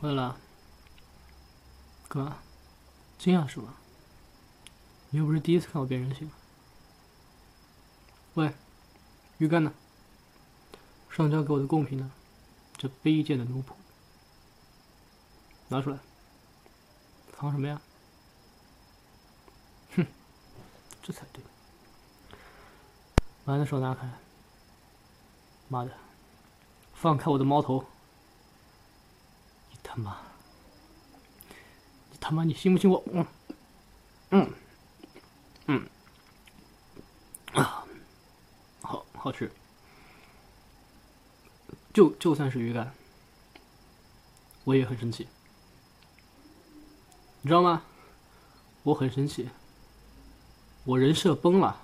回来了，哥，惊讶是吧？你又不是第一次看我变人形。喂，鱼竿呢？上交给我的贡品呢？这卑贱的奴仆，拿出来！藏什么呀？哼，这才对。把你的手拿开！妈的，放开我的猫头！你妈！你他妈！你信不信我？嗯嗯嗯啊，好好吃。就就算是鱼干，我也很生气。你知道吗？我很生气，我人设崩了。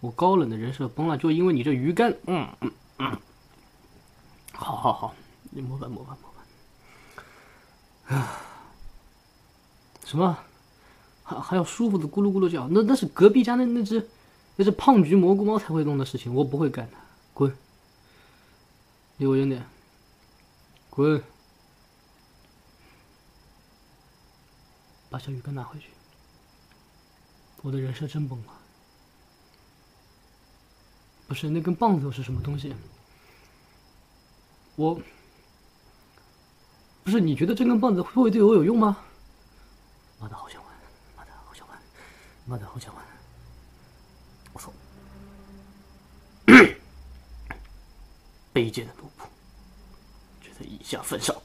我高冷的人设崩了，就因为你这鱼竿。嗯嗯嗯，好好好，你摸吧摸吧摸吧。啊，什么？还还要舒服的咕噜咕噜叫？那那是隔壁家那那只，那只胖橘蘑菇猫才会弄的事情，我不会干的，滚！离我远点，滚！把小鱼竿拿回去。我的人设真崩了。不是那根棒子又是什么东西？我不是你觉得这根棒子会不会对我有用吗？妈的好想玩，妈的好想玩，妈的好想玩！我操！卑贱的奴仆，只在以下犯上，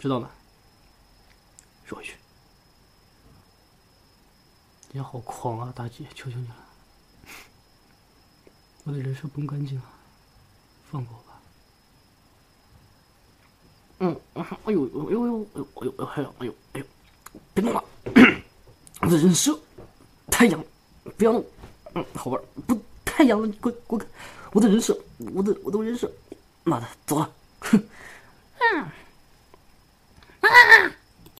知道吗？说回去。你好狂啊，大姐，求求你了！我的人设崩干净了，放过我吧。哎呦哎呦哎呦哎呦哎呦哎呦哎呦哎呦，别动了，人设太阳，不要弄，嗯，好玩，不太阳了，滚滚开，我的人设，我的我的人设，妈的，走了，哼，啊啊。